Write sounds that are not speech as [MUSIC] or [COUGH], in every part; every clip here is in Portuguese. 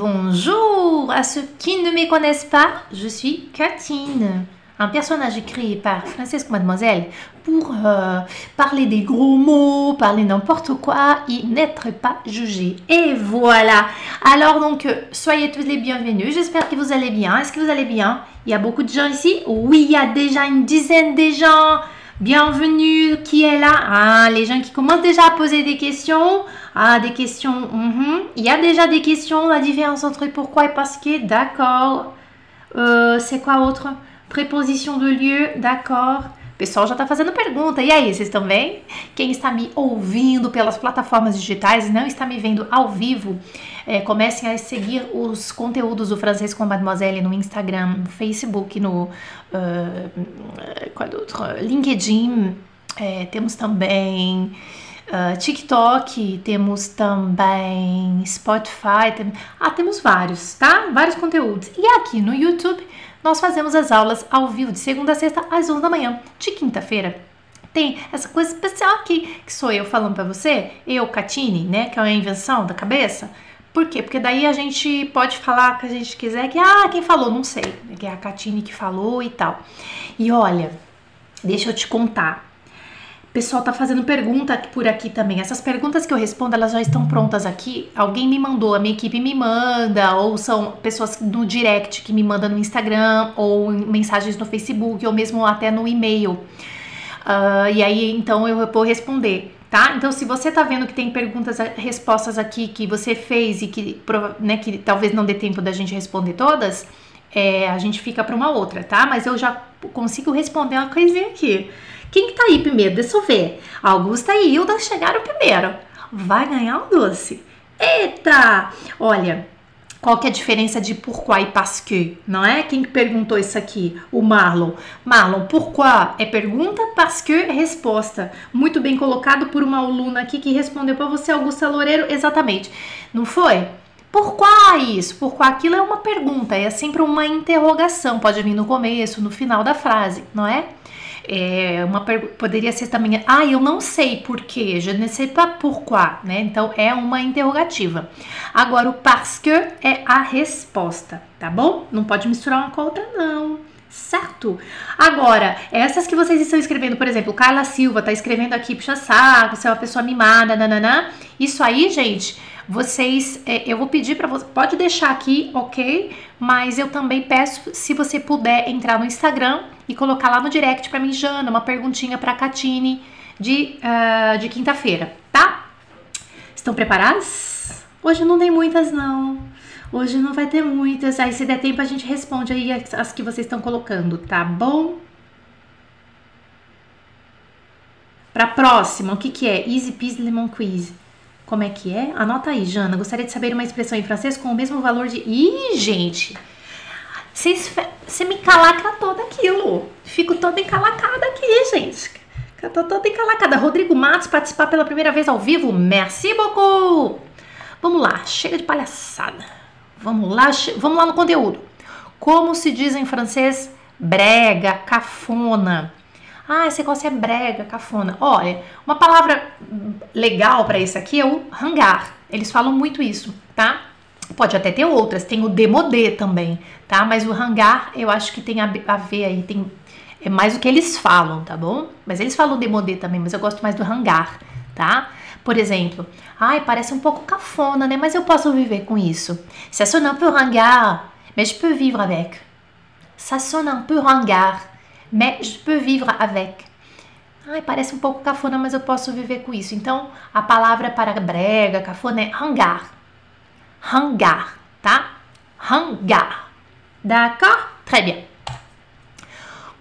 Bonjour à ceux qui ne me connaissent pas, je suis Katine, un personnage créé par Francesco Mademoiselle pour euh, parler des gros mots, parler n'importe quoi et n'être pas jugé. Et voilà. Alors donc, euh, soyez tous les bienvenus. J'espère que vous allez bien. Est-ce que vous allez bien? Il y a beaucoup de gens ici? Oui, il y a déjà une dizaine de gens. Bienvenue, qui est là? Ah, les gens qui commencent déjà à poser des questions. Ah, des questions. mhm. Il y a déjà des questions, la différence entre pourquoi et parce que. D'accord. Euh, c'est quoi autre? Preposição de lieu, d'accord. Pessoal já está fazendo pergunta. E aí, vocês estão bem? Quem está me ouvindo pelas plataformas digitais e não está me vendo ao vivo, é, comecem a seguir os conteúdos do Francês com Mademoiselle no Instagram, no Facebook, no uh? LinkedIn. É, temos também uh, TikTok, temos também Spotify. Tem, ah, temos vários, tá? Vários conteúdos. E aqui no YouTube nós fazemos as aulas ao vivo de segunda a sexta às 11 da manhã. De quinta-feira tem essa coisa especial aqui, que sou eu falando para você, eu, Catine, né, que é uma invenção da cabeça. Por quê? Porque daí a gente pode falar que a gente quiser que, ah, quem falou? Não sei, que é a Catine que falou e tal. E olha, deixa eu te contar. O pessoal tá fazendo pergunta por aqui também. Essas perguntas que eu respondo, elas já estão prontas aqui. Alguém me mandou, a minha equipe me manda, ou são pessoas no direct que me mandam no Instagram, ou mensagens no Facebook, ou mesmo até no e-mail. Uh, e aí, então, eu vou responder, tá? Então, se você tá vendo que tem perguntas, respostas aqui que você fez e que, né, que talvez não dê tempo da gente responder todas, é, a gente fica para uma outra, tá? Mas eu já consigo responder uma coisinha aqui. Quem que tá aí primeiro? Deixa eu ver. Augusta e Hilda chegaram primeiro. Vai ganhar um doce. Eita! Olha, qual que é a diferença de pourquoi e parce que, não é? Quem que perguntou isso aqui? O Marlon. Marlon, pourquoi é pergunta, parce que é resposta. Muito bem colocado por uma aluna aqui que respondeu para você, Augusta Loureiro, exatamente. Não foi? Pourquoi isso? Pourquoi aquilo é uma pergunta, é sempre uma interrogação, pode vir no começo, no final da frase, não é? É uma poderia ser também, ah, eu não sei porquê, je ne sais pas pourquoi, né? Então é uma interrogativa. Agora o parce que é a resposta, tá bom? Não pode misturar uma com a outra, não. Certo? Agora, essas que vocês estão escrevendo, por exemplo, Carla Silva tá escrevendo aqui, puxa saco, você é uma pessoa mimada, nananã. Isso aí, gente, vocês, é, eu vou pedir para você, pode deixar aqui, ok? Mas eu também peço, se você puder entrar no Instagram e colocar lá no direct para mim, Jana, uma perguntinha para Catine de, uh, de quinta-feira, tá? Estão preparadas? Hoje não tem muitas, não. Hoje não vai ter muitas. Aí, se der tempo, a gente responde aí as, as que vocês estão colocando, tá bom? Para próxima, o que, que é? Easy Peasy Lemon Quiz. Como é que é? Anota aí, Jana. Gostaria de saber uma expressão em francês com o mesmo valor de. Ih, gente! Você me calacra toda aquilo. Fico toda encalacada aqui, gente. Eu tô toda encalacada. Rodrigo Matos participar pela primeira vez ao vivo. Merci beaucoup! Vamos lá, chega de palhaçada. Vamos lá, vamos lá no conteúdo. Como se diz em francês brega, cafona? Ah, esse negócio é brega, cafona. Olha, uma palavra legal para isso aqui é o hangar. Eles falam muito isso, tá? Pode até ter outras, tem o demodê também, tá? Mas o hangar eu acho que tem a, ver aí, tem é mais o que eles falam, tá bom? Mas eles falam demodê também, mas eu gosto mais do hangar, tá? Por exemplo, ai, parece um pouco cafona, né? Mas eu posso viver com isso. Ça sonne un peu ringard, mais je peux vivre avec. Ça sonne un peu ringard, mais je peux vivre avec. Ai, parece um pouco cafona, mas eu posso viver com isso. Então, a palavra para brega, cafona é hangar. Hangar, tá? Hangar. D'accord? Très bien.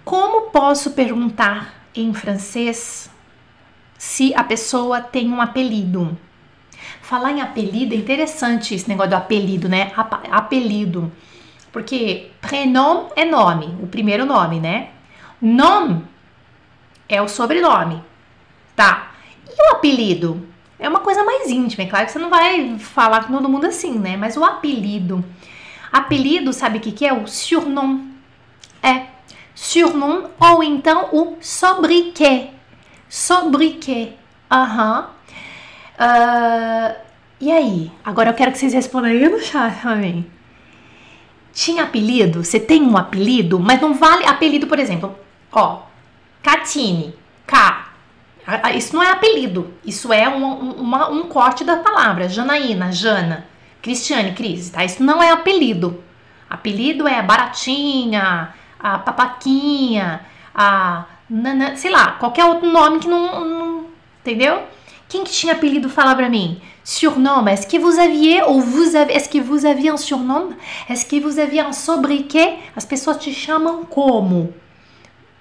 Como posso perguntar em francês se a pessoa tem um apelido? Falar em apelido é interessante esse negócio do apelido, né? Apelido. Porque prénom é nome, o primeiro nome, né? Nome é o sobrenome, tá? E o apelido? É uma coisa mais íntima, é claro que você não vai falar com todo mundo assim, né? Mas o apelido. Apelido, sabe o que, que é? O surnom. É. Surnom ou então o sobriquet. Sobriquet. Aham. Uhum. Uh, E aí? Agora eu quero que vocês respondam aí no chat pra mim. Tinha apelido? Você tem um apelido? Mas não vale apelido, por exemplo. Ó, Catine, K. Isso não é apelido. Isso é um, um, um corte da palavra. Janaína, Jana. Cristiane, Cris, tá? Isso não é apelido. Apelido é baratinha, a papaquinha, a. Nana, sei lá, qualquer outro nome que não. não entendeu? Quem que tinha apelido fala pra mim? Surnom, est-ce que vous aviez ou vous avez, est-ce que vous aviez un surnom? Est-ce que vous aviez un sobriquet? As pessoas te chamam como?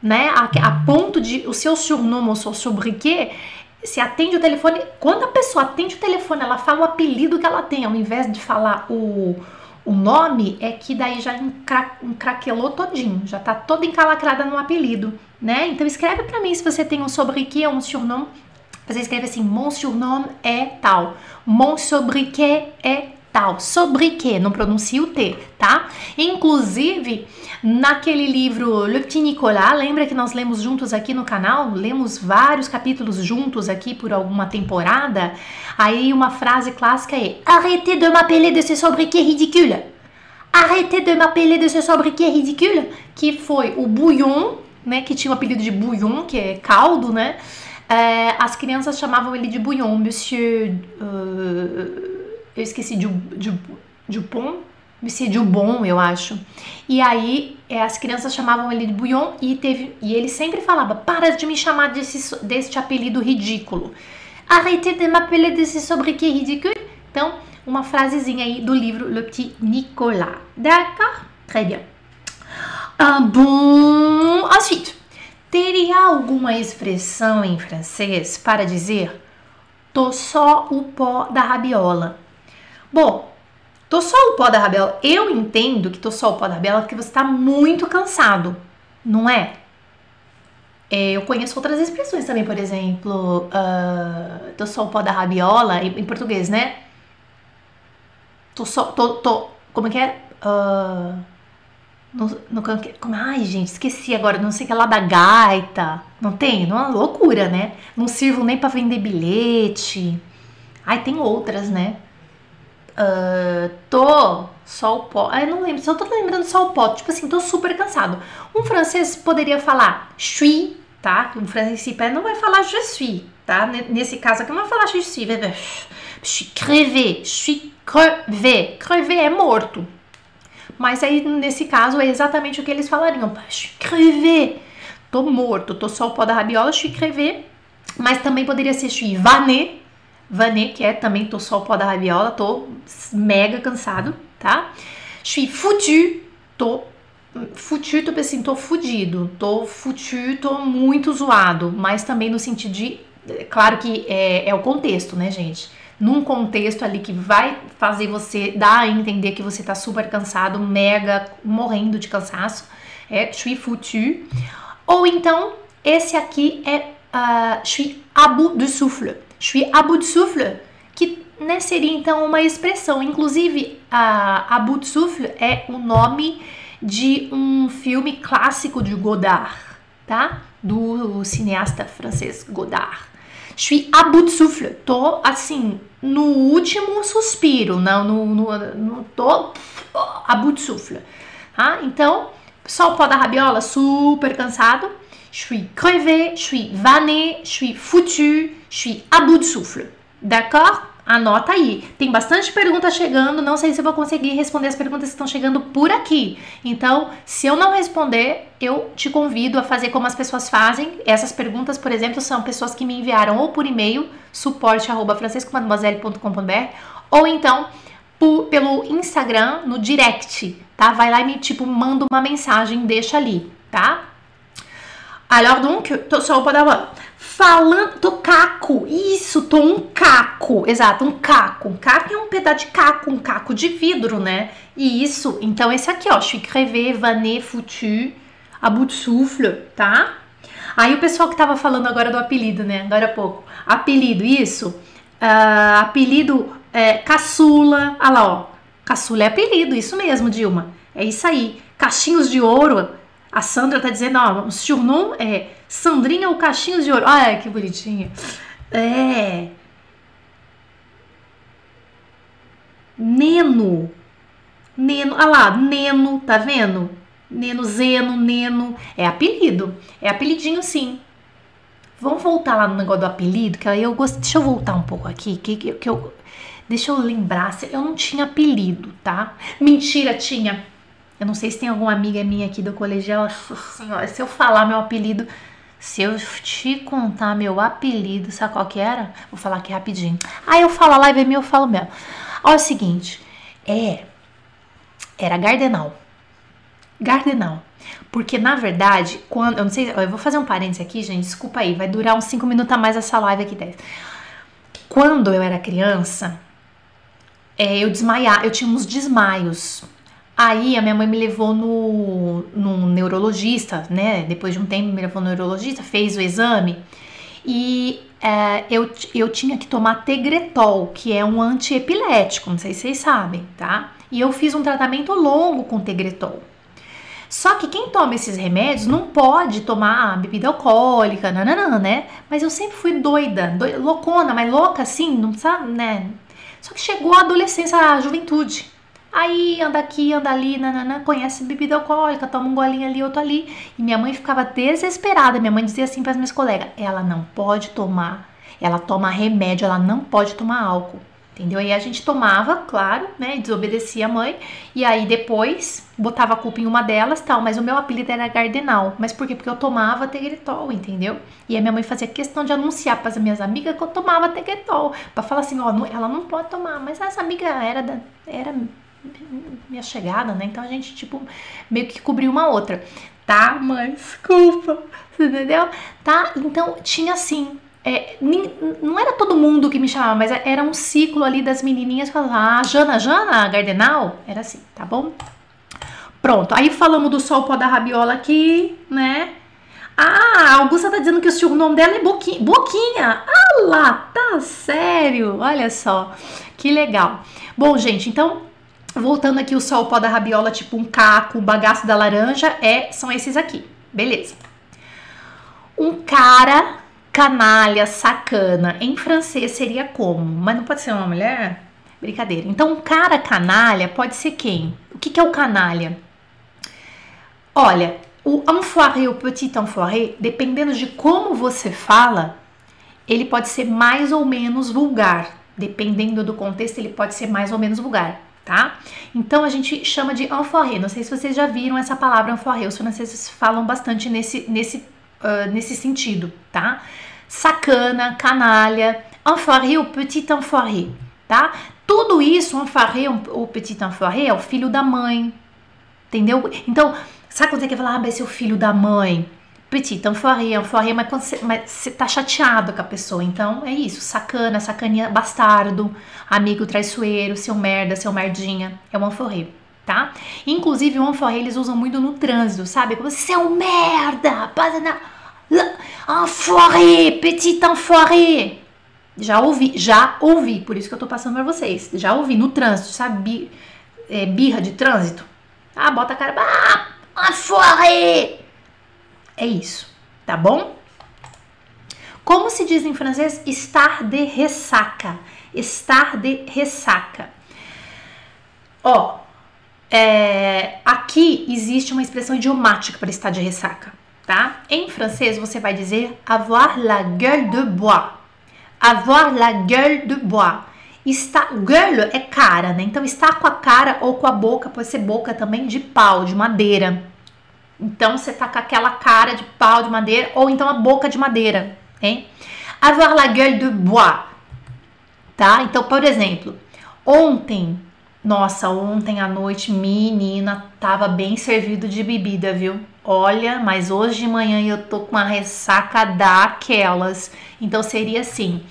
Né? A, a ponto de o seu surnom ou seu sobriquet se atende o telefone. Quando a pessoa atende o telefone, ela fala o apelido que ela tem, ao invés de falar o, o nome, é que daí já encra, encraquelou todinho, já tá toda encalacrada no apelido, né? Então escreve para mim se você tem um sobriquet ou um surnom você escreve assim: Mon surnom é tal. Mon sobriquet é tal. Sobriquet, não pronuncia o T, tá? Inclusive, naquele livro Le Petit Nicolas, lembra que nós lemos juntos aqui no canal? Lemos vários capítulos juntos aqui por alguma temporada. Aí uma frase clássica é: Arrêtez de m'appeler de ce sobriquet ridicule. Arrêtez de m'appeler de ce sobriquet ridicule. Que foi o Bouillon, né? Que tinha o apelido de Bouillon, que é caldo, né? É, as crianças chamavam ele de Bouillon, Monsieur. Uh, eu esqueci de, de, Dupont, Monsieur Dubon, eu acho. E aí é, as crianças chamavam ele de Bouillon e, teve, e ele sempre falava: para de me chamar desse, deste apelido ridículo. Arrêtez de m'appeler desse sobriquet ridicule. Então, uma frasezinha aí do livro Le Petit Nicolas. D'accord? Très bien. Ah, bon, ensuite. Teria alguma expressão em francês para dizer tô só o pó da rabiola? Bom, tô só o pó da rabiola. Eu entendo que tô só o pó da rabiola porque você está muito cansado, não é? é? Eu conheço outras expressões também, por exemplo, uh, tô só o pó da rabiola, em, em português, né? Tô só, tô, tô, como é que é? Uh, no, no, como, ai, gente, esqueci agora, não sei que lá da gaita. Não tem? Não é uma loucura, né? Não sirvo nem para vender bilhete. Ai, tem outras, né? Uh, tô só o pó. Ai, não lembro, só tô lembrando só o pó. Tipo assim, tô super cansado. Um francês poderia falar suis, tá? Um francês não vai falar je suis, tá? Nesse caso aqui, não vai falar je suis. Je suis crevé, je suis crevé. Crevé é morto, mas aí, nesse caso, é exatamente o que eles falariam. Escrever. Tô morto, tô só o pó da rabiola, escrever. Mas também poderia ser suis vané. Vané, que é também tô só o pó da rabiola, tô mega cansado, tá? Suis foutu, tô foutu, tô assim, tô fudido, tô foutu, tô muito zoado, mas também no sentido de, claro que é, é o contexto, né, gente? num contexto ali que vai fazer você dar a entender que você tá super cansado, mega morrendo de cansaço, é suis foutu. Ou então, esse aqui é uh, suis à bout de souffle. Suis à bout de souffle, que né, seria então uma expressão. Inclusive, a à bout de souffle é o nome de um filme clássico de Godard, tá? Do cineasta francês Godard. Je suis à bout de souffle. Tô assim, no último suspiro, não, no, no, no tô à bout de souffle. Tá? Então, só o pó da rabiola, super cansado. Je suis crevé, je suis vanné, je suis foutu, je suis à bout de souffle. D'accord? Anota aí. Tem bastante pergunta chegando. Não sei se vou conseguir responder as perguntas que estão chegando por aqui. Então, se eu não responder, eu te convido a fazer como as pessoas fazem. Essas perguntas, por exemplo, são pessoas que me enviaram ou por e-mail, suporte@francescomademoiselle.com.br, ou então por, pelo Instagram, no direct, tá? Vai lá e me tipo manda uma mensagem, deixa ali, tá? Alors donc, tô só para Falando, tô caco, isso, tô um caco, exato, um caco. Um caco é um pedaço de caco, um caco de vidro, né? E isso, então esse aqui, ó, je suis crevé, vané, foutu, à bout de souffle, tá? Aí o pessoal que tava falando agora do apelido, né? Agora há pouco. Apelido, isso. Uh, apelido é, caçula. Ah lá, ó. Caçula é apelido, isso mesmo, Dilma. É isso aí. Cachinhos de ouro. A Sandra tá dizendo, ó, o surnom é Sandrinha o Cachinhos de Ouro. Ai, que bonitinha. É. Neno. Neno, olha lá, Neno, tá vendo? Neno, Zeno, Neno. É apelido. É apelidinho sim. Vamos voltar lá no negócio do apelido, que aí eu gosto. Deixa eu voltar um pouco aqui, que, que, que eu. Deixa eu lembrar, eu não tinha apelido, tá? Mentira, tinha. Eu não sei se tem alguma amiga minha aqui do colegial. Senhora, se eu falar meu apelido, se eu te contar meu apelido, sabe qual que era? Vou falar aqui rapidinho. Aí eu falo a live é minha, eu falo mesmo. Olha o seguinte, é. Era Gardenal. Gardenal. Porque, na verdade, quando. Eu não sei. Eu vou fazer um parênteses aqui, gente. Desculpa aí. Vai durar uns 5 minutos a mais essa live aqui, 10. Quando eu era criança, é, eu desmaiar, eu tinha uns desmaios. Aí a minha mãe me levou no, neurologista, né? Depois de um tempo me levou no neurologista, fez o exame e é, eu, eu tinha que tomar Tegretol, que é um antiepilético, não sei se vocês sabem, tá? E eu fiz um tratamento longo com Tegretol. Só que quem toma esses remédios não pode tomar bebida alcoólica, nananã, né? Mas eu sempre fui doida, doida loucona, mas louca assim, não sabe, né? Só que chegou a adolescência, a juventude. Aí anda aqui, anda ali, nanana, conhece bebida alcoólica, toma um golinho ali, outro ali. E minha mãe ficava desesperada. Minha mãe dizia assim para as minhas colegas: ela não pode tomar, ela toma remédio, ela não pode tomar álcool. Entendeu? Aí a gente tomava, claro, né? Desobedecia a mãe. E aí depois botava a culpa em uma delas, tal. Mas o meu apelido era Gardenal. Mas por quê? Porque eu tomava Tegretol, entendeu? E a minha mãe fazia questão de anunciar para as minhas amigas que eu tomava Tegretol. para falar assim, ó, ela não pode tomar. Mas essa amiga era, da, era minha chegada, né? Então a gente, tipo, meio que cobriu uma outra. Tá, mãe, desculpa. Entendeu? Tá? Então tinha assim. É, não era todo mundo que me chamava, mas era um ciclo ali das menininhas falando, ah, Jana, Jana, Gardenal? Era assim, tá bom? Pronto, aí falamos do sol pó da rabiola aqui, né? Ah, a Augusta tá dizendo que o nome dela é Boquinha. Boquinha! Ah lá, tá sério, olha só, que legal. Bom, gente, então Voltando aqui, o sol pó da rabiola, tipo um caco, o bagaço da laranja, é, são esses aqui. Beleza. Um cara canalha, sacana, em francês seria como? Mas não pode ser uma mulher? Brincadeira. Então, um cara canalha pode ser quem? O que, que é o canalha? Olha, o enfoiré, o petit enfoiré, dependendo de como você fala, ele pode ser mais ou menos vulgar. Dependendo do contexto, ele pode ser mais ou menos vulgar tá? Então a gente chama de enfoiré. Não sei se vocês já viram essa palavra enfoiré. Os franceses falam bastante nesse, nesse, uh, nesse sentido, tá? Sacana, canalha, enfoiré ou petit enfoiré, tá? Tudo isso, enfoiré ou petit enfoiré é o filho da mãe, entendeu? Então, sabe quando você quer falar, ah, mas é o filho da mãe? Petit enfoiré, enfoiré, mas, você, você tá chateado com a pessoa, então é isso, sacana, sacaninha, bastardo, amigo traiçoeiro, seu merda, seu merdinha, é o enfoiré, tá? Inclusive o enfoiré eles usam muito no trânsito, sabe? Como seu merda, enfoiré, petit enfoiré. Já ouvi, já ouvi, por isso que eu tô passando pra vocês, já ouvi no trânsito, sabe? É, birra de trânsito. Ah, bota a cara, ah, enfoiré é isso, tá bom? Como se diz em francês, estar de ressaca. Estar de ressaca. Ó, é, aqui existe uma expressão idiomática para estar de ressaca, tá? Em francês você vai dizer avoir la gueule de bois. Avoir la gueule de bois. Está, gueule é cara, né? Então está com a cara ou com a boca, pode ser boca também de pau, de madeira, então você tá com aquela cara de pau de madeira ou então a boca de madeira, hein? Avoir la gueule de bois, tá? Então, por exemplo, ontem, nossa, ontem à noite, menina, tava bem servido de bebida, viu? Olha, mas hoje de manhã eu tô com uma ressaca daquelas. Então seria assim: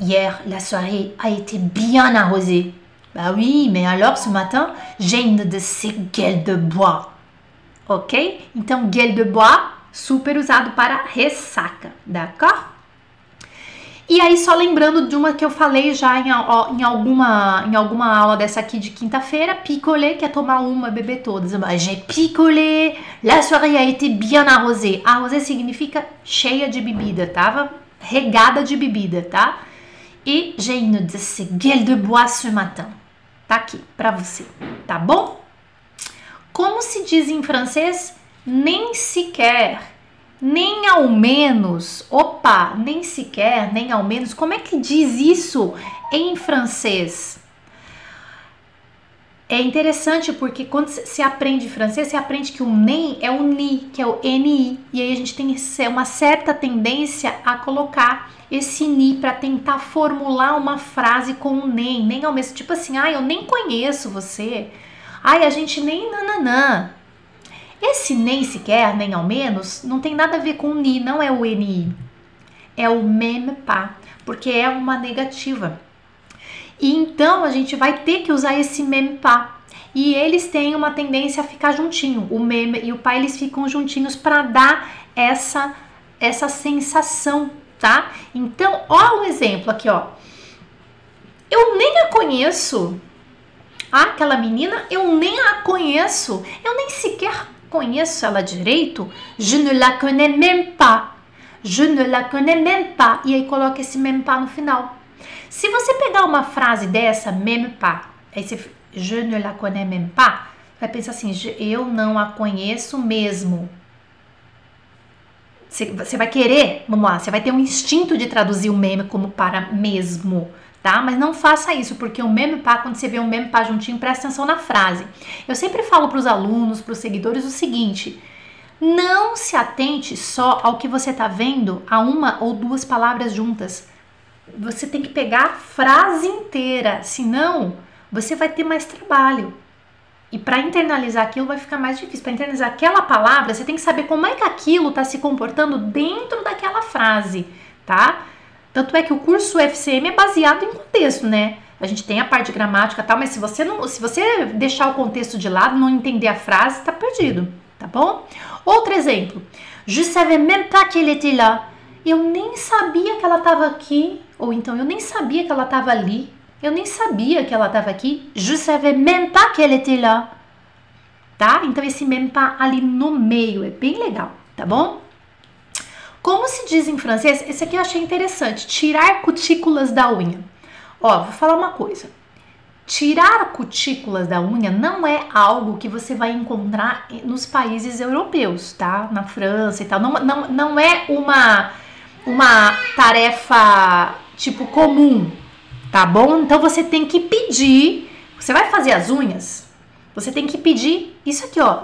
Hier, la soirée a été bien arrosée. Bah oui, mais alors ce matin, j'ai une de ces gueules de bois ok? Então, gueule de bois, super usado para ressaca, d'accord? E aí, só lembrando de uma que eu falei já em, em, alguma, em alguma aula dessa aqui de quinta-feira, picolé, que é tomar uma, beber todas. J'ai picolé, la soirée a été bien arrosée. Arrosée significa cheia de bebida, tava regada de bebida, tá? E j'ai une de ces gueules de bois ce matin. Tá aqui para você, tá bom? Como se diz em francês? Nem sequer, nem ao menos. Opa, nem sequer, nem ao menos. Como é que diz isso em francês? É interessante porque quando se aprende francês, você aprende que o nem é o ni, que é o ni, e aí a gente tem uma certa tendência a colocar esse ni para tentar formular uma frase com o nem, nem ao mesmo tipo assim, ah, eu nem conheço você. Ai, a gente nem nananã. Esse nem sequer, nem ao menos, não tem nada a ver com ni, não é o ni. É o même pas, porque é uma negativa. E então a gente vai ter que usar esse meme pá. E eles têm uma tendência a ficar juntinho. O meme e o pai eles ficam juntinhos para dar essa essa sensação, tá? Então, ó o um exemplo aqui, ó. Eu nem a conheço. Ah, aquela menina, eu nem a conheço. Eu nem sequer conheço ela direito. Je ne la connais même pas. Je ne la connais même pas. E aí coloca esse même pas no final. Se você pegar uma frase dessa, même pas, aí você, je ne la connais même pas, vai pensar assim, eu não a conheço mesmo. Você, vai querer, vamos lá, você vai ter um instinto de traduzir o meme como para mesmo, tá? Mas não faça isso, porque o meme pá, quando você vê um meme pá juntinho, presta atenção na frase. Eu sempre falo para os alunos, para os seguidores o seguinte: não se atente só ao que você está vendo a uma ou duas palavras juntas você tem que pegar a frase inteira, senão você vai ter mais trabalho. E para internalizar aquilo vai ficar mais difícil. Para internalizar aquela palavra, você tem que saber como é que aquilo está se comportando dentro daquela frase, tá? Tanto é que o curso FCM é baseado em contexto, né? A gente tem a parte gramática e tal, mas se você não, se você deixar o contexto de lado, não entender a frase, tá perdido, tá bom? Outro exemplo. Je savais même pas qu'elle était là. Eu nem sabia que ela estava aqui. Ou então, eu nem sabia que ela estava ali. Eu nem sabia que ela estava aqui. Je savais même pas qu'elle était là. Tá? Então, esse même pas ali no meio é bem legal, tá bom? Como se diz em francês, esse aqui eu achei interessante. Tirar cutículas da unha. Ó, vou falar uma coisa. Tirar cutículas da unha não é algo que você vai encontrar nos países europeus, tá? Na França e tal. Não, não, não é uma, uma tarefa tipo comum, tá bom? Então você tem que pedir. Você vai fazer as unhas, você tem que pedir isso aqui, ó.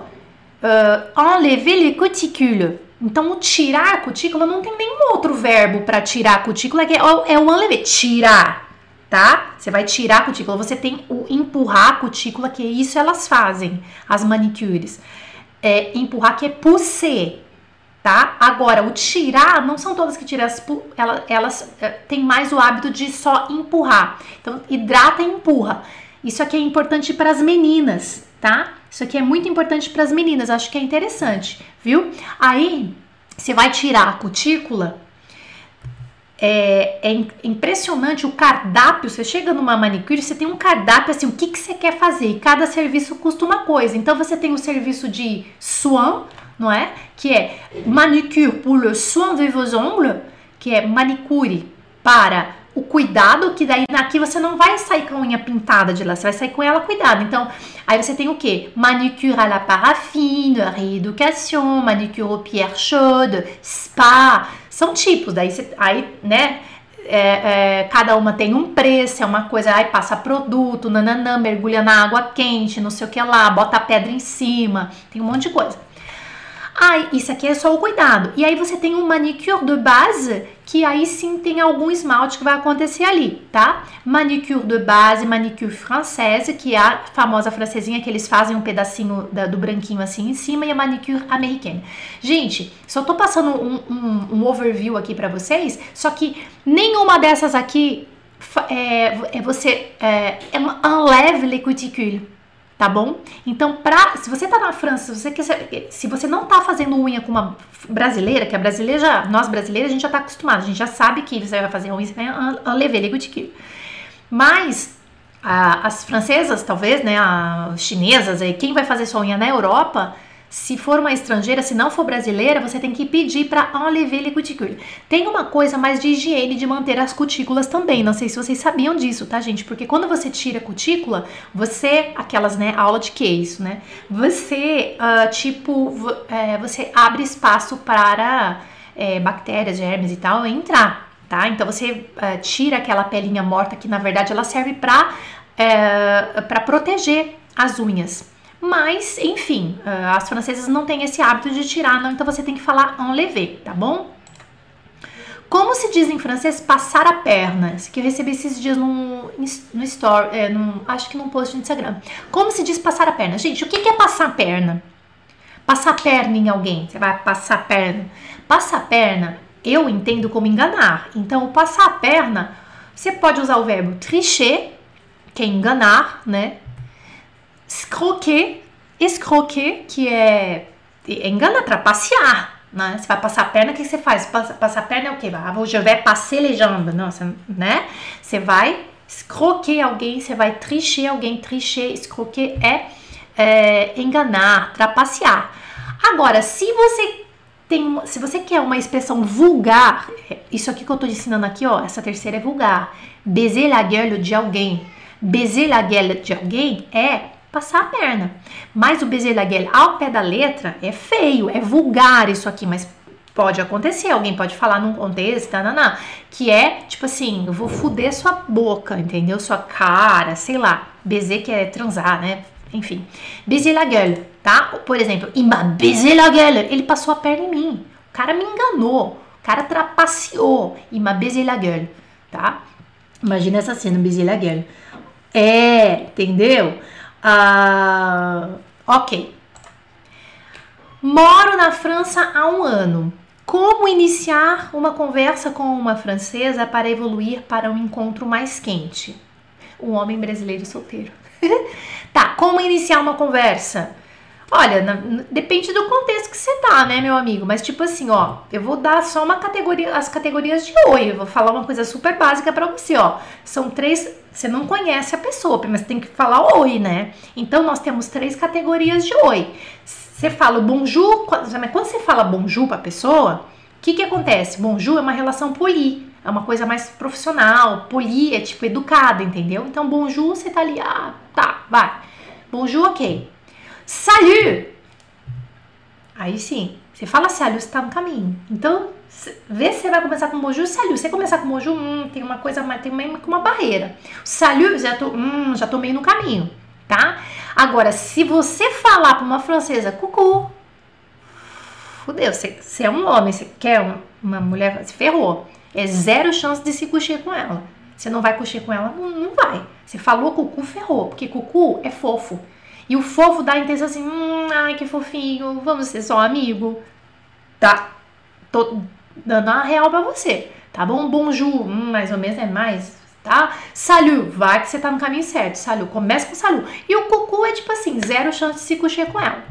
Uh, enlever les cuticules. Então, o tirar a cutícula não tem nenhum outro verbo para tirar a cutícula, que é, é o enlever, tirar, tá? Você vai tirar a cutícula, você tem o empurrar a cutícula, que isso elas fazem, as manicures. É, empurrar, que é pousser, tá? Agora, o tirar, não são todas que tiram, elas, elas é, têm mais o hábito de só empurrar. Então, hidrata e empurra. Isso aqui é importante para as meninas, tá? Isso aqui é muito importante para as meninas, acho que é interessante, viu? Aí, você vai tirar a cutícula, é, é, impressionante o cardápio. Você chega numa manicure, você tem um cardápio assim, o que, que você quer fazer. E cada serviço custa uma coisa. Então você tem o serviço de soin, não é? Que é manicure pour le soin de vos ongles, que é manicure para o cuidado, que daí aqui você não vai sair com a unha pintada de lá, você vai sair com ela cuidado. Então, aí você tem o que? Manicure à la paraffine, rééducation, manicure aux pierres chaudes, spa, são tipos. Daí, você, aí, né? É, é, cada uma tem um preço, é uma coisa, aí passa produto, nananã, mergulha na água quente, não sei o que lá, bota pedra em cima, tem um monte de coisa. Ah, isso aqui é só o cuidado. E aí você tem um manicure de base, que aí sim tem algum esmalte que vai acontecer ali, tá? Manicure de base, manicure française, que é a famosa francesinha que eles fazem um pedacinho da, do branquinho assim em cima, e a manicure americana. Gente, só tô passando um, um, um overview aqui para vocês, só que nenhuma dessas aqui é, é você é, é um les cuticules tá bom? Então, pra, se você tá na França, se você, quer, se você não tá fazendo unha com uma brasileira, que a brasileira já, nós brasileiros, a gente já tá acostumado, a gente já sabe que você vai fazer unha, você vai enlever les cuticules. Mas a, as francesas, talvez, né, as chinesas, aí, quem vai fazer sua unha na Europa, se for uma estrangeira, se não for brasileira, você tem que pedir para enlever les cuticules. Tem uma coisa mais de higiene de manter as cutículas também. Não sei se vocês sabiam disso, tá, gente? Porque quando você tira a cutícula, você, aquelas, né, aula de que isso, né? Você, uh, tipo, é, você abre espaço para é, bactérias, germes e tal entrar, tá? Então você uh, tira aquela pelinha morta que na verdade ela serve para é, para proteger as unhas. Mas, enfim, ah, as francesas não têm esse hábito de tirar, não, então você tem que falar enlever, tá bom? Como se diz em francês passar a perna? Isso que eu recebi esses dias no, no story, é, num, acho que num post no Instagram. Como se diz passar a perna? Gente, o que é passar a perna? Passar a perna em alguém. Você vai passar a perna. Passar a perna, eu entendo como enganar. Então, passar a perna, você pode usar o verbo tricher, que é enganar, né? Escroquer, escroquer, que é, é engana, trapacear, né? Você vai passar a perna, o que você faz? Passa, passar a perna é o quê? Ah, je vais passer jambes, nossa, né? Você vai escroquer alguém, você vai tricher alguém, tricher, escroquer é, é enganar, trapacear. Agora, se você tem, se você quer uma expressão vulgar, isso aqui que eu tô ensinando aqui, ó, essa terceira é vulgar. Baiser la gueule de alguém. Baiser la gueule de alguém é passar a perna. Mas o gueule ao pé da letra é feio, é vulgar isso aqui, mas pode acontecer, alguém pode falar num contexto, tananá, que é tipo assim, eu vou fuder sua boca, entendeu? Sua cara, sei lá. Baiser que é transar, né? Enfim. Baiser la tá? Por exemplo, il m'a baisé la ele passou a perna em mim. O cara me enganou, o cara trapaceou, il m'a baisé gueule, tá? Imagina essa cena, baiser gueule. É, entendeu? Ah, ok. Moro na França há um ano. Como iniciar uma conversa com uma francesa para evoluir para um encontro mais quente? Um homem brasileiro solteiro. [LAUGHS] tá, como iniciar uma conversa? Olha, na, depende do contexto que você tá, né, meu amigo? Mas tipo assim, ó, eu vou dar só uma categoria, as categorias de oi. Eu vou falar uma coisa super básica para você, ó. São três, você não conhece a pessoa, mas tem que falar oi, né? Então nós temos três categorias de oi. Você fala bonjour, quando você fala bonjour pra pessoa, o que que acontece? Bonjour é uma relação poli, é uma coisa mais profissional, poli é tipo educada, entendeu? Então bonjour você tá ali, ah, tá, vai. Bonjour, ok. Salut! Aí sim, você fala salut, você tá no caminho. Então, vê se você vai começar com bonjour, salut. Se você começar com bonjour, hum, tem uma coisa, tem meio uma barreira. Salut, já tô, hum, já tô meio no caminho, tá? Agora, se você falar para uma francesa, cucu, fudeu, você, você é um homem, você quer uma, uma mulher, se ferrou. É zero chance de se coxer com ela. Você não vai coxer com ela? Não, não vai. Você falou cucu, ferrou, porque cucu é fofo. E o fofo dá a intenção assim, hum, ai que fofinho, vamos ser só amigo. Tá, tô dando a real pra você, tá bom? Bonjour, hum, mais ou menos é mais, tá? Salut, vai que você tá no caminho certo, salut, começa com salut. E o cucu é tipo assim, zero chance de se coxer com ela,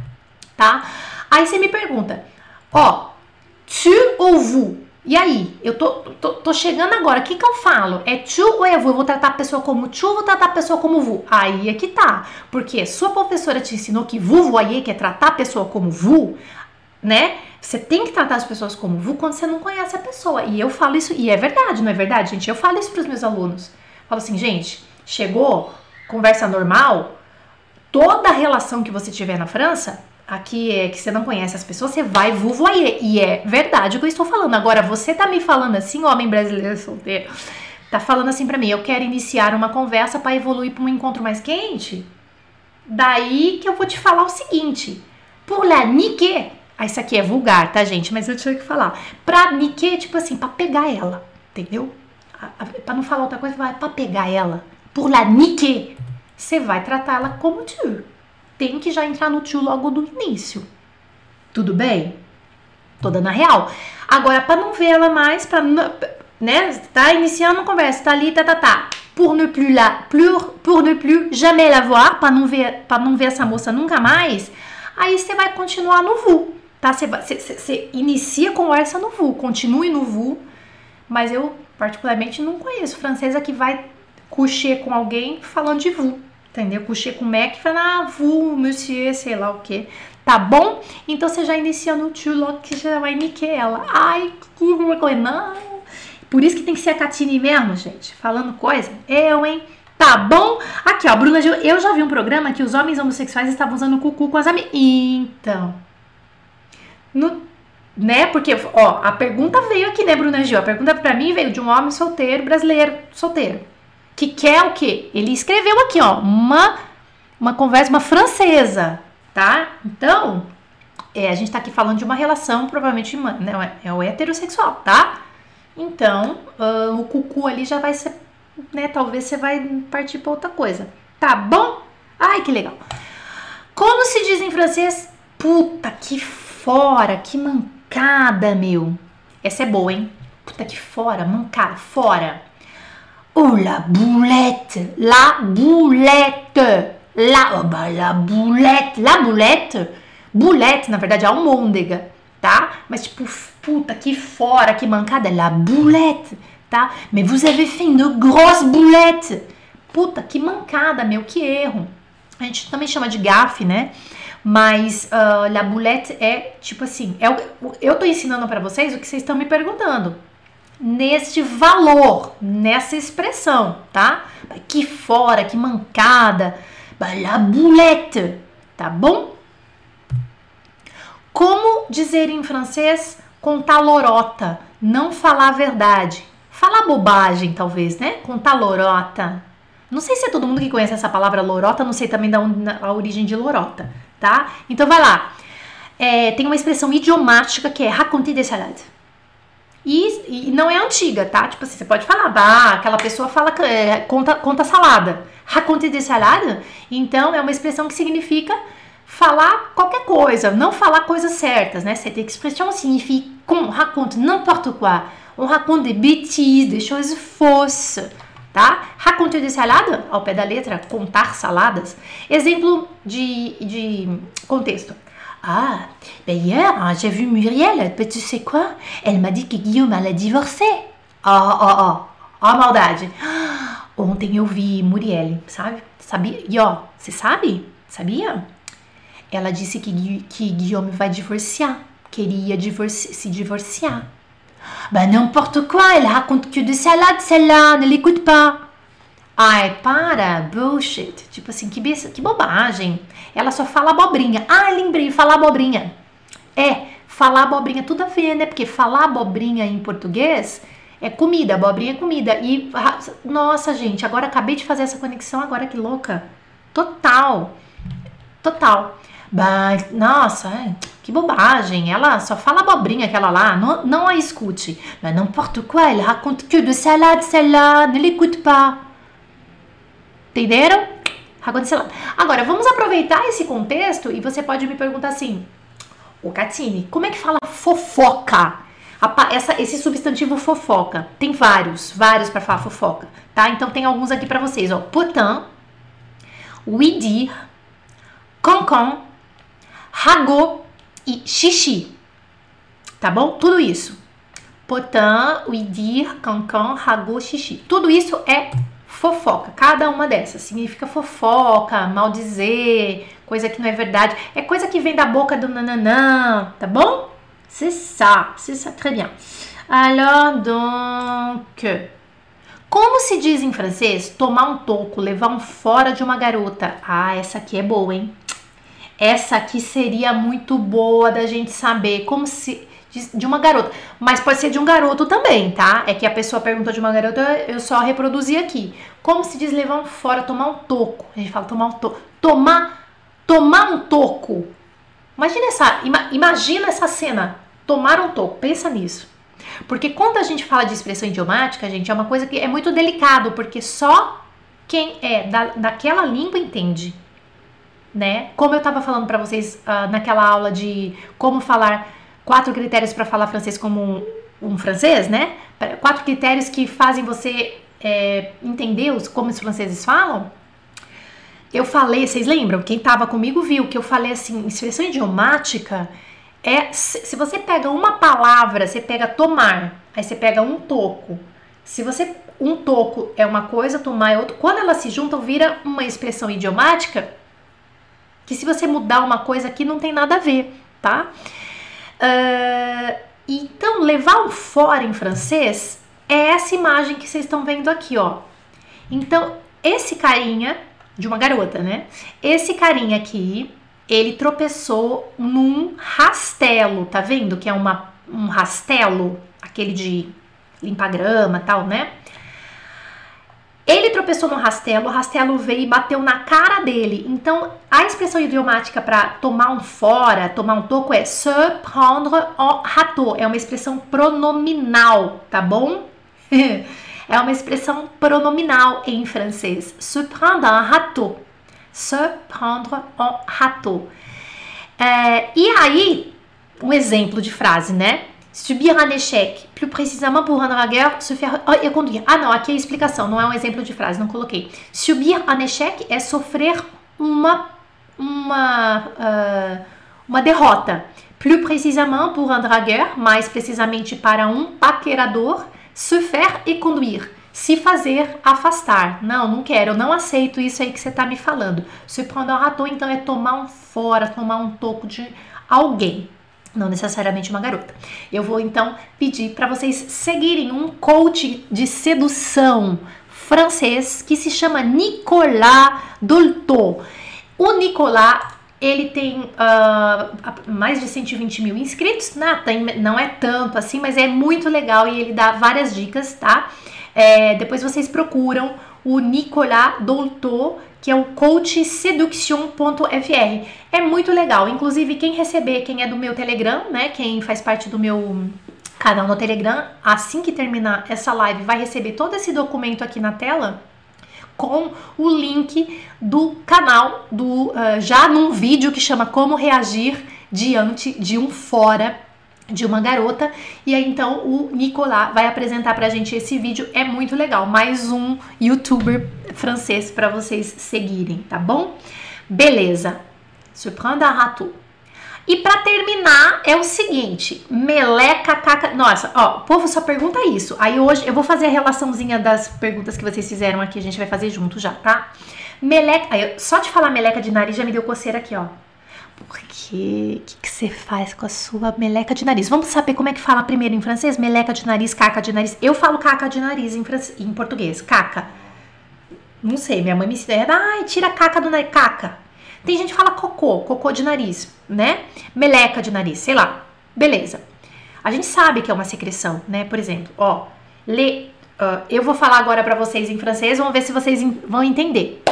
tá? Aí você me pergunta, ó, tu ou vous? E aí, eu tô, tô, tô chegando agora, o que que eu falo? É tu ou é vu? Eu vou tratar a pessoa como tu ou vou tratar a pessoa como vu? Aí é que tá. Porque sua professora te ensinou que vu voyez, que é tratar a pessoa como vu, né? Você tem que tratar as pessoas como vu quando você não conhece a pessoa. E eu falo isso, e é verdade, não é verdade, gente? Eu falo isso pros meus alunos. Falo assim, gente, chegou, conversa normal, toda relação que você tiver na França, aqui é que você não conhece as pessoas, você vai vuvoyer. E é verdade o que eu estou falando. Agora, você tá me falando assim, homem brasileiro solteiro, tá falando assim para mim, eu quero iniciar uma conversa para evoluir para um encontro mais quente? Daí que eu vou te falar o seguinte: por la nique, ah, isso aqui é vulgar, tá, gente? Mas eu tinha que falar. Pra nique, tipo assim, pra pegar ela, entendeu? Pra não falar outra coisa, vai pegar ela. Por la nique, você vai tratar ela como tu tem que já entrar no tio logo do início. Tudo bem? Toda na real. Agora, para não ver ela mais, para né, tá iniciando uma conversa, tá ali, tá, tá, tá. Pour ne plus la, pour, pour ne plus jamais la voir, para não ver, para não ver essa moça nunca mais. Aí você vai continuar no vu, tá? Você inicia a conversa no vu, continue no vu, mas eu particularmente não conheço francesa que vai coucher com alguém falando de vu entendeu? Com o Mac e falei, ah, vous, monsieur, sei lá o que. Tá bom? Então você já inicia no tio logo que já vai ela. Ai, que vergonha. Não. Por isso que tem que ser a Catine mesmo, gente. Falando coisa. Eu, hein? Tá bom? Aqui, ó, Bruna Gil. Eu já vi um programa que os homens homossexuais estavam usando cucu com as amigas. Então. No, né? Porque, ó, a pergunta veio aqui, né, Bruna Gil? A pergunta pra mim veio de um homem solteiro, brasileiro, solteiro. Que quer o quê? Ele escreveu aqui, ó, uma, uma conversa, uma francesa, tá? Então, é, a gente tá aqui falando de uma relação, provavelmente, né, é o heterossexual, tá? Então, uh, o cucu ali já vai ser, né? Talvez você vai partir pra outra coisa. Tá bom? Ai, que legal. Como se diz em francês? Puta que fora, que mancada, meu. Essa é boa, hein? Puta que fora, mancada, fora. Oh, la boulette, la boulette, la, oh, bah, la boulette, la boulette. Boulette, na verdade, é almôndega, tá? Mas tipo, puta que fora, que mancada, la boulette, tá? Mais vous avez fait une grosse boulette. Puta, que mancada, meu, que erro. A gente também chama de gafe, né? Mas uh, la boulette é tipo assim, é eu tô ensinando para vocês o que vocês estão me perguntando. Neste valor, nessa expressão, tá? Que fora, que mancada. La boulette, tá bom? Como dizer em francês contar lorota, não falar a verdade. Falar bobagem, talvez, né? Contar lorota. Não sei se é todo mundo que conhece essa palavra lorota, não sei também da a origem de lorota tá? Então vai lá. É, tem uma expressão idiomática que é raconter des salades. E, e, não é antiga, tá? Tipo assim, você pode falar, bah, aquela pessoa fala, é, conta, conta salada. [LAUGHS] Raconter des salades, então é uma expressão que significa falar qualquer coisa, não falar coisas certas, né? Cette expression signifie qu'on raconte n'importe quoi. On raconte des bêtises, des choses fausses tá? Raconter de salada, ao pé da letra, contar saladas. Exemplo de, de contexto. Ah, ben hier, j'ai vu Muriel, tu sais quoi? Elle m'a dit que Guillaume allait divorcer. Ó, ó, ó, ó a maldade. Ontem eu vi Muriel, sabe? Sabia? E ó, você sabe? Sabia? Ela disse que, que Guillaume vai divorciar. Queria divorci se divorciar. Bah n'importe quoi, elle raconte que de salade celle-là, ne l'écoute pas. Ai, para, bullshit. Tipo assim, que, que bobagem. Ela só fala abobrinha. Ah, lembrei, falar abobrinha. É, falar abobrinha, tudo a ver, né? Porque falar abobrinha em português é comida, abobrinha é comida. E, nossa, gente, agora acabei de fazer essa conexão, agora que louca. Total. Total. Nossa, que bobagem. Ela só fala abobrinha aquela lá. Não, não a escute. Mas n'importe quoi, elle raconte que de salade, celle-là. Ne l'écoute pas. Entenderam? Agora, vamos aproveitar esse contexto e você pode me perguntar assim: Ô Catine, como é que fala fofoca? Essa, esse substantivo fofoca. Tem vários, vários para falar fofoca, tá? Então tem alguns aqui para vocês, ó. Potin, oui dire, concon, ragot e xixi. Tá bom? Tudo isso. Potin, oui dire, concon, ragot, xixi. Tudo isso é fofoca. Cada uma dessas significa fofoca, maldizer, coisa que não é verdade. É coisa que vem da boca do nananã, tá bom? C'est ça, c'est ça, très bien. Alors, donc. Como se diz em francês tomar um toco, levar um fora de uma garota? Ah, essa aqui é boa, hein? Essa aqui seria muito boa da gente saber. Como se de, de, uma garota. Mas pode ser de um garoto também, tá? É que a pessoa perguntou de uma garota, eu só reproduzi aqui. Como se diz levar um fora, tomar um toco? A gente fala tomar um toco. Tomar, tomar um toco. Imagina essa, ima, imagina essa cena. Tomar um toco. Pensa nisso. Porque quando a gente fala de expressão idiomática, gente, é uma coisa que é muito delicado, porque só quem é da, daquela língua entende. Né? Como eu estava falando para vocês uh, naquela aula de como falar quatro critérios para falar francês como um, um, francês, né? Quatro critérios que fazem você é, entender os, como os franceses falam. Eu falei, vocês lembram? Quem estava comigo viu que eu falei assim, expressão idiomática é se você pega uma palavra, você pega tomar, aí você pega um toco. Se você um toco é uma coisa, tomar é outro. Quando elas se juntam, vira uma expressão idiomática Que se você mudar uma coisa aqui não tem nada a ver, tá? Uh, então, levar um fora em francês é essa imagem que vocês estão vendo aqui, ó. Então, esse carinha, de uma garota, né? Esse carinha aqui, ele tropeçou num rastelo, tá vendo? Que é uma, um rastelo, aquele de limpar grama tal, né? Ele tropeçou no rastelo, o rastelo veio e bateu na cara dele. Então, a expressão idiomática para tomar um fora, tomar um toco é se prendre en râteau. É uma expressão pronominal, tá bom? [LAUGHS] é uma expressão pronominal em francês. Se prendre en râteau. Se prendre en râteau. É, e aí, um exemplo de frase, né? Subir un échec, plus précisément pour un dragueur, se faire oh, e conduire. Ah, não, aqui é a explicação, não é um exemplo de frase, não coloquei. Subir un échec é sofrer uma uma uh, uma derrota. Plus précisément pour un dragueur, mais precisamente para um paquerador, se faire et conduire. Se fazer afastar. Não, não quero, eu não aceito isso aí que você está me falando. Se prendre un râteau, então é tomar um fora, tomar um toco de alguém não necessariamente uma garota. Eu vou então pedir para vocês seguirem um coach de sedução francês que se chama Nicolas Dolto. O Nicolas ele tem uh, mais de 120 mil inscritos? Tem, não é tanto assim, mas é muito legal e ele dá várias dicas, tá? É, depois vocês procuram o Nicolas Dolto que é o coachseduction.fr. É muito legal. Inclusive, quem receber, quem é do meu Telegram, né? Quem faz parte do meu canal no Telegram, assim que terminar essa live, vai receber todo esse documento aqui na tela com o link do canal do uh, já num vídeo que chama Como reagir diante de um fora de uma garota. E aí então o Nicolas vai apresentar pra gente esse vídeo. É muito legal. Mais um youtuber francês para vocês seguirem, tá bom? Beleza. Surprendre un râteau. E para terminar é o seguinte, meleca caca. Nossa, ó, o povo só pergunta isso. Aí hoje eu vou fazer a relaçãozinha das perguntas que vocês fizeram aqui, a gente vai fazer junto já, tá? Meleca, aí, só de falar meleca de nariz já me deu coceira aqui, ó. Porque o que, que você faz com a sua meleca de nariz? Vamos saber como é que fala primeiro em francês? Meleca de nariz, caca de nariz. Eu falo caca de nariz em, em português, caca. Não sei, minha mãe me ensina. Ai, tira a caca do nariz, caca. Tem gente que fala cocô, cocô de nariz, né? Meleca de nariz, sei lá. Beleza. A gente sabe que é uma secreção, né? Por exemplo, ó, le, uh, eu vou falar agora para vocês em francês, vamos ver se vocês vão entender,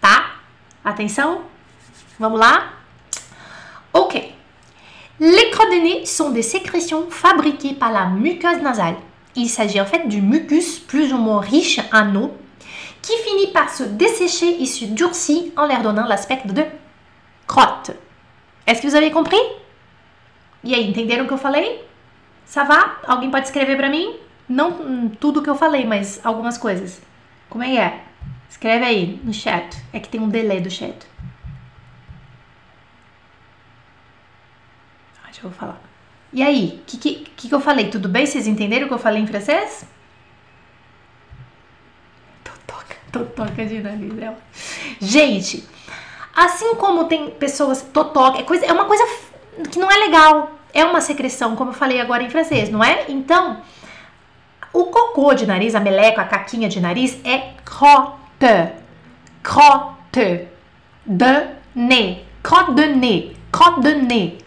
tá? Atenção, vamos lá? Ok. Les crottes de nez sont des sécrétions fabriquées par la muqueuse nasale. Il s'agit en fait du mucus plus ou moins riche en eau qui finit par se dessécher et se durcir en leur donnant l'aspect de crotte. Est-ce que vous avez compris? E aí, entenderam o que eu falei? Ça va? Alguém pode escrever para mim? Não tudo que eu falei, mas algumas coisas. Como é que é? Escreve aí no chat. É que tem um delay do chat. Eu vou falar. E aí, o que, que, que eu falei? Tudo bem? Vocês entenderam o que eu falei em francês? Totoca, totoca de nariz dela. Gente, assim como tem pessoas totoca, é, coisa, é uma coisa que não é legal. É uma secreção, como eu falei agora em francês, não é? Então, o cocô de nariz, a meleca, a caquinha de nariz é crotte. Crotte. De nez. Crotte de nez. Crotte de nez.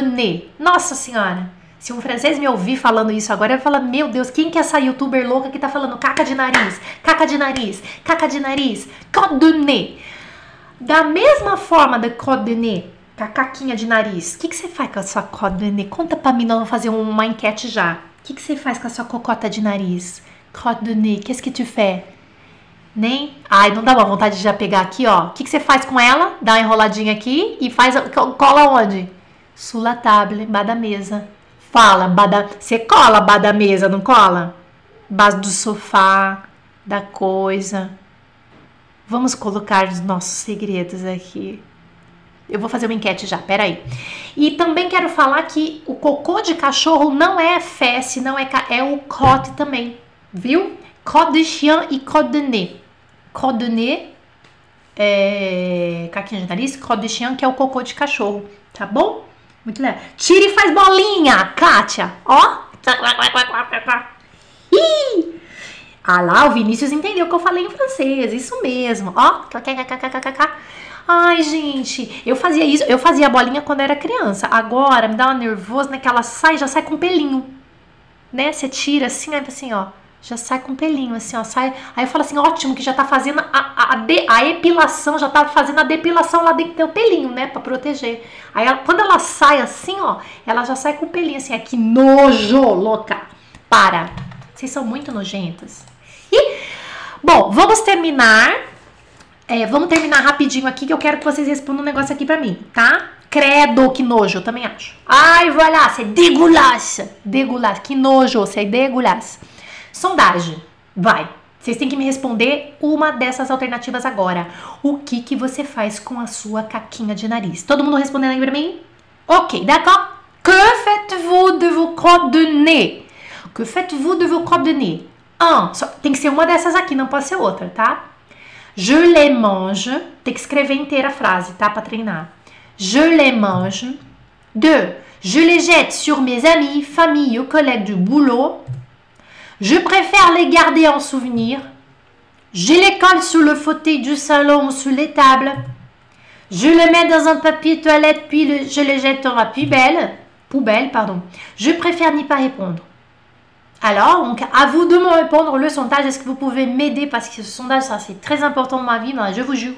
Nez. Nossa senhora. Se um francês me ouvir falando isso agora, ele fala: Meu Deus, quem que é essa youtuber louca que tá falando caca de nariz, caca de nariz, caca de nariz, nez. Da mesma forma da nez, com a caquinha de nariz, o que, que você faz com a sua nez? Conta pra mim, nós vamos fazer uma enquete já. O que, que você faz com a sua cocota de nariz? Nez, qu'est-ce que tu fais? Nem. Ai, não dá uma vontade de já pegar aqui, ó. O que, que você faz com ela? Dá uma enroladinha aqui e faz. Cola onde? Sula table, bada mesa. Fala, bada. Você cola bada mesa, não cola? Base do sofá, da coisa. Vamos colocar os nossos segredos aqui. Eu vou fazer uma enquete já, peraí. E também quero falar que o cocô de cachorro não é fesse, não é é o crotte também, viu? Crotte de chien e crotte de nez. Crotte de nez é, caquinha de nariz, crotte de chien, que é o cocô de cachorro, tá bom? Muito legal. Tira e faz bolinha, Kátia. Ó. Ih! Ah lá, o Vinícius entendeu que eu falei em francês, isso mesmo. Ó. Ai, gente, eu fazia isso, eu fazia a bolinha quando era criança. Agora me dá uma nervosa, né? Que ela sai, já sai com pelinho. Né? Você tira assim, assim, ó já sai com pelinho, assim, ó, sai. Aí eu falo assim, ótimo, que já tá fazendo a, a, de, a epilação, já tá fazendo a depilação lá dentro do pelinho, né, pra proteger. Aí ela, quando ela sai assim, ó, ela já sai com pelinho, assim, é que nojo, louca. Para. Vocês são muito nojentas. E, bom, vamos terminar. É, vamos terminar rapidinho aqui, que eu quero que vocês respondam um negócio aqui pra mim, tá? Credo, que nojo, eu também acho. Ai, voilà, c'est dégueulasse. Dégueulasse, que nojo, c'est dégueulasse. Sondagem. Vai. Vocês têm que me responder uma dessas alternativas agora. O que que você faz com a sua caquinha de nariz? Todo mundo respondendo aí pra mim? Ok, d'accord? Que faites-vous de vos crottes de nez? Que faites-vous de vos crottes de nez? Un, só, tem que ser uma dessas aqui, não pode ser outra, tá? Je les mange. Tem que escrever inteira a frase, tá? Pra treinar. Je les mange. Deux, je les jette sur mes amis, famille ou collègues du boulot. Je préfère les garder en souvenir. Je les colle sous le fauteuil du salon ou sous les tables. Je les mets dans un papier toilette puis je les jette dans la poubelle. Poubelle, pardon. Je préfère n'y pas répondre. Alors, donc, à vous de me répondre le sondage. Est-ce que vous pouvez m'aider? Parce que ce sondage, ça, c'est très important dans ma vie, je vous jure.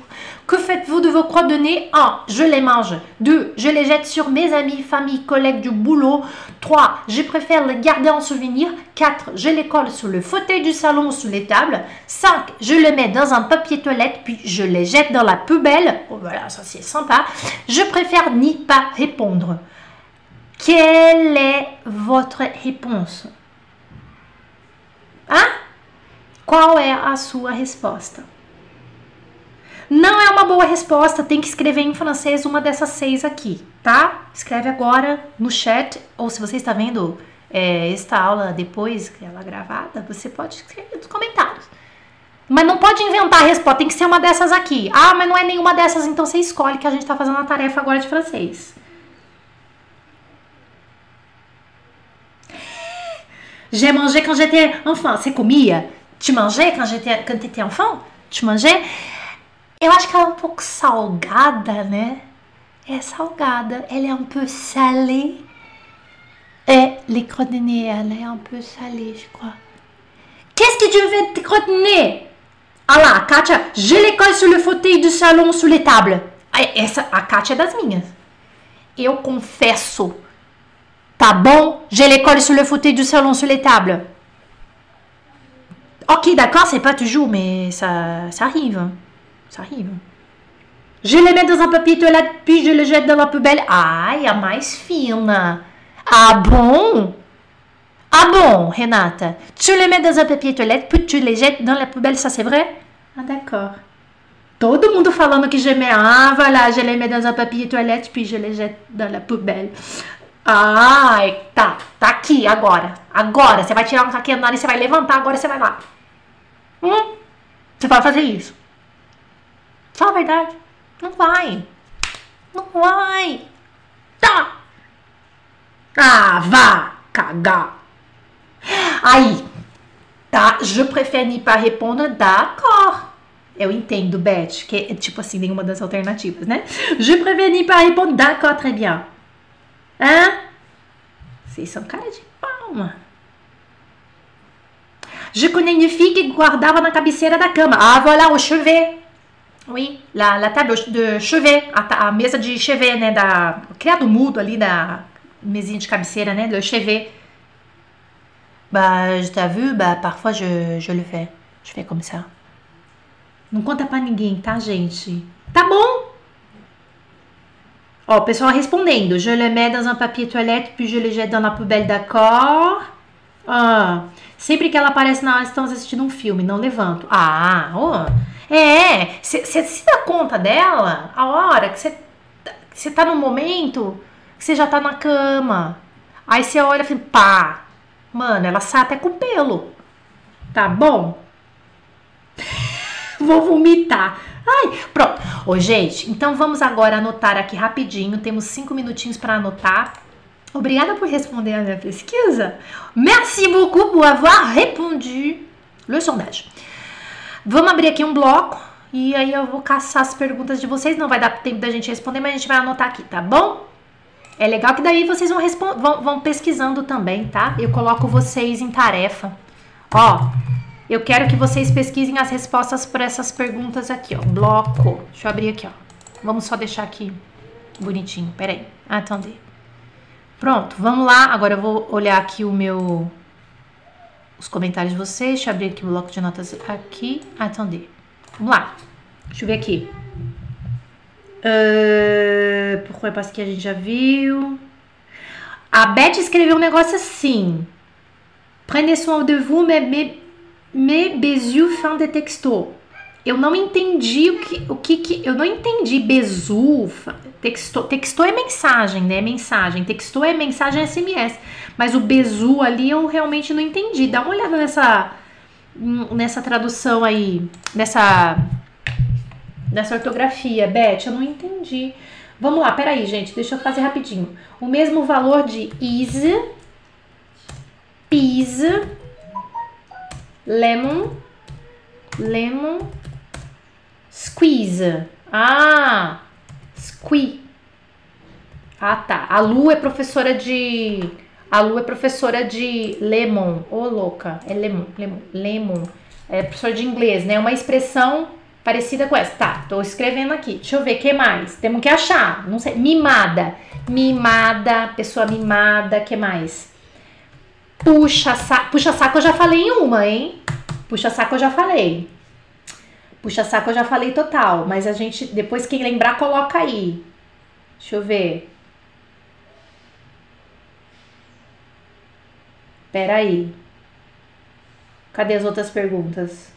Que faites-vous de vos crottes de nez? 1. Je les mange. 2. Je les jette sur mes amis, famille, collègues du boulot. 3. Je préfère les garder en souvenir. 4. Je les colle sur le fauteuil du salon ou sous les tables. 5. Je les mets dans un papier toilette, puis je les jette dans la poubelle. Oh, voilà, ça, c'est sympa. Je préfère n'y pas répondre. Quelle est votre réponse? Ah? Qual é a sua resposta? Não é uma boa resposta, tem que escrever em francês uma dessas seis aqui, tá? Escreve agora no chat, ou se você está vendo é, esta aula depois que ela é gravada, você pode escrever nos comentários. Mas não pode inventar a resposta, tem que ser uma dessas aqui. Ah, mas não é nenhuma dessas, então você escolhe que a gente está fazendo a tarefa agora de francês. J'ai mangé quand j'étais enfant. Você comia? Tu mangeais quand j'étais quand t'étais enfant? Tu mangeais? Eu acho que ela é um pouco salgada, né? É salgada. Ela é um peu salée. Et les nez, elle est un peu salée, je crois. Qu'est-ce que tu veux de nez? Ah lá, Kátia, je les colle sur le fauteuil du salon, sur les tables. Essa, a Kátia é das minhas. Eu confesso Tá bon? J'ai l'école sur le fauteuil du salon, sur les tables. Ok, d'accord, c'est pas toujours, mais ça, ça arrive. Ça arrive. Je les mets dans un papier toilette, puis je les jette dans la poubelle. Ai, a mais fina. Ah bon? Ah bon, Renata Tu les mets dans un papier toilette, puis tu les jettes dans la poubelle, ça c'est vrai? Ah d'accord. Todo mundo falando que je mets, ah voilà, je les mets dans un papier toilette, puis je les jette dans la poubelle. Ai, tá. Tá aqui agora. Agora. Você vai tirar um caquinho e você vai levantar, agora você vai lá. Hum? Você vai fazer isso. Fala a verdade. Não vai. Não vai. Tá. Ah, vá cagar. Aí. Tá. Je préfère n'y pas répondre. D'accord. Eu entendo, Beth, que é tipo assim, nenhuma das alternativas, né? Je préfère n'y pas répondre. D'accord, très bien. Hã? Vocês são cara de palma. Je connais une fille guardava na cabeceira da cama. Ah, voilà, o chevet. Oui, la, la table de chevet, a, a mesa de chevet, né, da criado mudo ali da mesinha de cabeceira, né, le chevet. Bah, je t'ai vu, bah, parfois je, je le fais. Je fais comme ça. Não conta pra ninguém, tá, gente? Tá bom? Ó, pessoal respondendo. Je le mets dans un papier toilette, puis je le jette dans la poubelle, d'accord? Ah, sempre que ela aparece na hora, estamos assistindo um filme, não levanto. Ah, ó. É, você se dá conta dela a hora que você tá no momento que você já tá na cama. Aí você olha e fala, pá, mano, ela sai até com pelo. Tá bom? [LAUGHS] Vou vomitar. Ai, pronto. Ô, gente, então vamos agora anotar aqui rapidinho. Temos cinco minutinhos para anotar. Obrigada por responder a minha pesquisa. Merci beaucoup pour avoir répondu le sondage. Vamos abrir aqui um bloco e aí eu vou caçar as perguntas de vocês. Não vai dar tempo da gente responder, mas a gente vai anotar aqui, tá bom? É legal que daí vocês vão, vão, vão pesquisando também, tá? Eu coloco vocês em tarefa. Ó, eu quero que vocês pesquisem as respostas para essas perguntas aqui, ó. Bloco. Deixa eu abrir aqui, ó. Vamos só deixar aqui bonitinho. Peraí. Attendez. Pronto, vamos lá. Agora eu vou olhar aqui o meu... Os comentários de vocês. Deixa eu abrir aqui o bloco de notas aqui. Attendez. Vamos lá. Deixa eu ver aqui. Uh, pourquoi? Parce que a gente já viu. A Beth escreveu um negócio assim. Prenez soin de vous, mais, mais Me bezu fin de texto. Eu não entendi o que, o que, que eu não entendi bezu, texto, texto é mensagem, né? Mensagem, texto é mensagem SMS, mas o bezu ali eu realmente não entendi. Dá uma olhada nessa nessa tradução aí, nessa nessa ortografia, Beth, eu não entendi. Vamos lá, peraí, gente, deixa eu fazer rapidinho. O mesmo valor de is, pis, lemon, lemon, squeeze. Ah, squee. Ah, tá. A Lu é professora de. A Lu é professora de lemon. Ô, oh, louca. É lemon, lemon, lemon. É professora de inglês, né? Uma expressão parecida com essa. Tá, tô escrevendo aqui. Deixa eu ver, que mais? Temos que achar. Não sei. Mimada. Mimada, pessoa mimada, que mais? Puxa saco. Puxa saco eu já falei em uma, hein? Puxa saco eu já falei. Puxa saco eu já falei total. Mas a gente, depois quem lembrar, coloca aí. Deixa eu ver. Pera aí. Cadê as outras perguntas?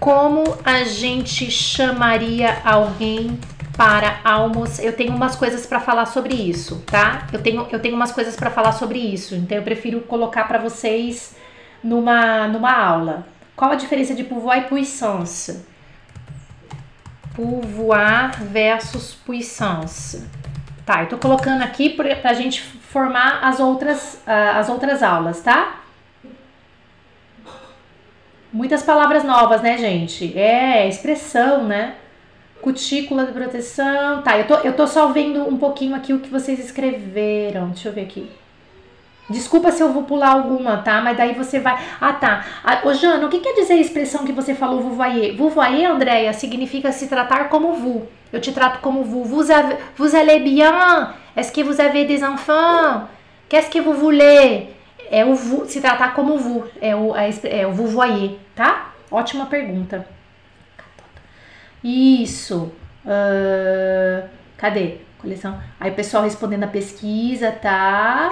Como a gente chamaria alguém para almoçar. Eu tenho umas coisas para falar sobre isso, tá? Eu tenho, eu tenho umas coisas para falar sobre isso, então eu prefiro colocar para vocês numa, numa aula. Qual a diferença de pouvoir e puissance? Pouvoir versus puissance. Tá, eu tô colocando aqui pra gente formar as outras, uh, as outras aulas, tá? Muitas palavras novas, né, gente? É, expressão, né? Cutícula de proteção. Tá, eu tô, eu tô só vendo um pouquinho aqui o que vocês escreveram. Deixa eu ver aqui. Desculpa se eu vou pular alguma, tá? Mas daí você vai. Ah, tá. Ah, ô, Jana, o que quer dizer a expressão que você falou, vouvoyer? Vouvoyer, Andréia, significa se tratar como vous. Eu te trato como vous. Vous, avez, vous allez bien? Est-ce que vous avez des enfants? Qu'est-ce que vous voulez? É o vous, se tratar como vous. É o, é, é o vouvoyer, tá? Ótima pergunta. Isso. Uh, cadê? Coleção. Aí pessoal respondendo a pesquisa, tá?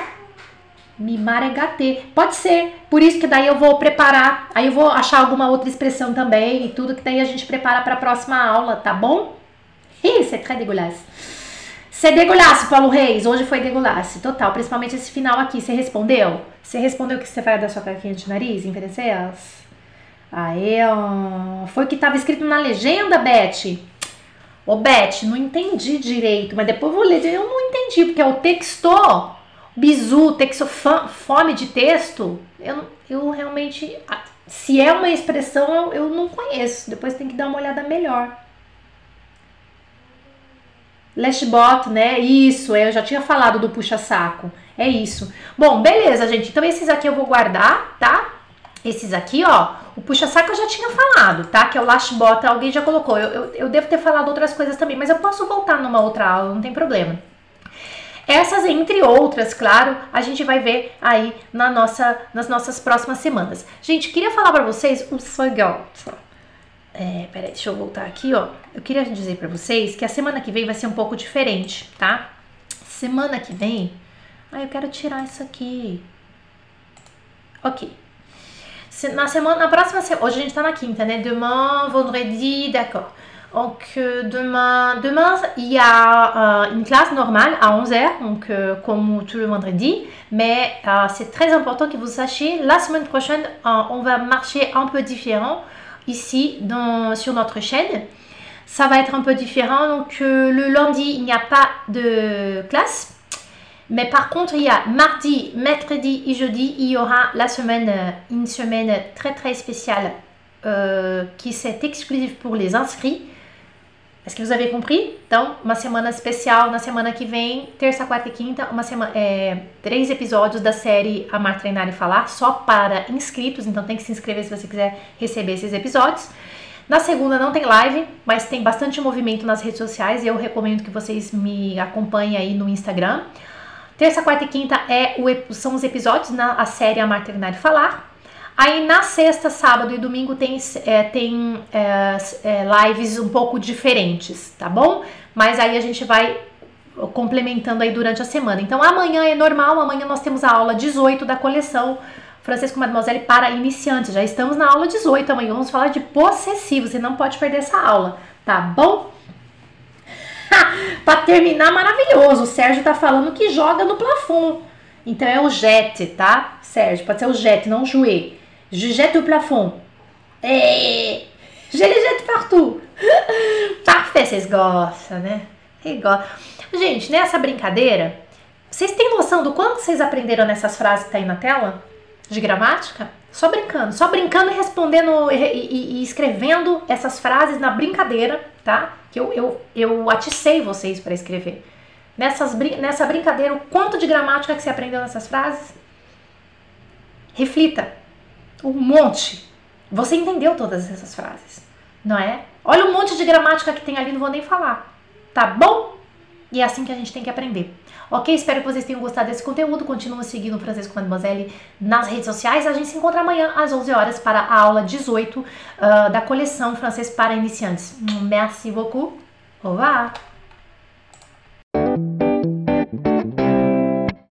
Mimar é HT. Pode ser. Por isso que daí eu vou preparar. Aí eu vou achar alguma outra expressão também e tudo que daí a gente prepara para a próxima aula, tá bom? Ih, c'est très dégueulasse. C'est dégueulasse, Paulo Reis. Hoje foi dégueulasse. Total. Principalmente esse final aqui. Você respondeu? Você respondeu que você vai dar sua caquinha de nariz em Venezuela? Aê, ó. Foi o que estava escrito na legenda, Beth. Ô, Beth, não entendi direito, mas depois vou ler. Eu não entendi, porque é o texto, bizu, texto, fome de texto. Eu, eu realmente, se é uma expressão, eu, eu não conheço. Depois tem que dar uma olhada melhor. Lashbot, né? Isso, eu já tinha falado do puxa-saco. É isso. Bom, beleza, gente. Então esses aqui eu vou guardar, tá? Esses aqui, ó, o puxa-saco eu já tinha falado, tá? Que é o lash bota, alguém já colocou. Eu, eu, eu, devo ter falado outras coisas também, mas eu posso voltar numa outra aula, não tem problema. Essas, entre outras, claro, a gente vai ver aí na nossa, nas nossas próximas semanas. Gente, queria falar para vocês o seguinte. É, peraí, deixa eu voltar aqui, ó. Eu queria dizer para vocês que a semana que vem vai ser um pouco diferente, tá? Semana que vem... Ah, eu quero tirar isso aqui. Ok. Na semana, na próxima semana, hoje a gente tá na quinta, né? Demain, vendredi, d'accord. Donc euh, demain, demain, il y a euh, une classe normale à 11h, donc euh, comme tout le vendredi. Mais c'est très important que vous sachiez, la semaine prochaine, on va marcher un peu différent ici dans, sur notre chaîne. Ça va être un peu différent. Donc le lundi, il n'y a pas de classe. Mais par contre, il y a mardi, mercredi et jeudi, il y aura la semaine, euh, une semaine très très spéciale euh, qui c'est exclusive pour les inscrits. Est-ce que vous avez compris? Então, uma semana especial na semana que vem, terça, quarta e quinta, uma semana, é, três episódios da série Amar, Treinar e Falar, só para inscritos, então tem que se inscrever se você quiser receber esses episódios. Na segunda não tem live, mas tem bastante movimento nas redes sociais e eu recomendo que vocês me acompanhem aí no Instagram. Terça, quarta e quinta é o são os episódios na a série Amar, Treinar e Falar. Aí na sexta, sábado e domingo tem, é, tem é, é, lives um pouco diferentes, tá bom? Mas aí a gente vai complementando aí durante a semana. Então amanhã é normal, amanhã nós temos a aula 18 da coleção Francisco Mademoiselle para iniciantes. Já estamos na aula 18, amanhã vamos falar de possessivo, você não pode perder essa aula, tá bom? [LAUGHS] Para terminar, maravilhoso. O Sérgio tá falando que joga no plafond. Então é o jet, tá? Sérgio, pode ser o jet, não o jouet. Je jette au plafond. É. Je les jette partout. [LAUGHS] Parfait, vocês gostam, né? Vocês. Gente, nessa brincadeira, vocês têm noção do quanto vocês aprenderam nessas frases que tá aí na tela? De gramática? Só brincando, só brincando e respondendo e, e- e escrevendo essas frases na brincadeira, tá? Que eu, eu, eu aticei vocês para escrever. Nessas, nessa brincadeira, o quanto de gramática que você aprendeu nessas frases? Reflita. Um monte. Você entendeu todas essas frases, não é? Olha o monte de gramática que tem ali, não vou nem falar. Tá bom? E é assim que a gente tem que aprender. Ok? Espero que vocês tenham gostado desse conteúdo. Continua seguindo o Francisco Mademoiselle nas redes sociais. A gente se encontra amanhã às 11 horas para a aula 18 ah, da coleção Francês para Iniciantes. Merci beaucoup. Au revoir.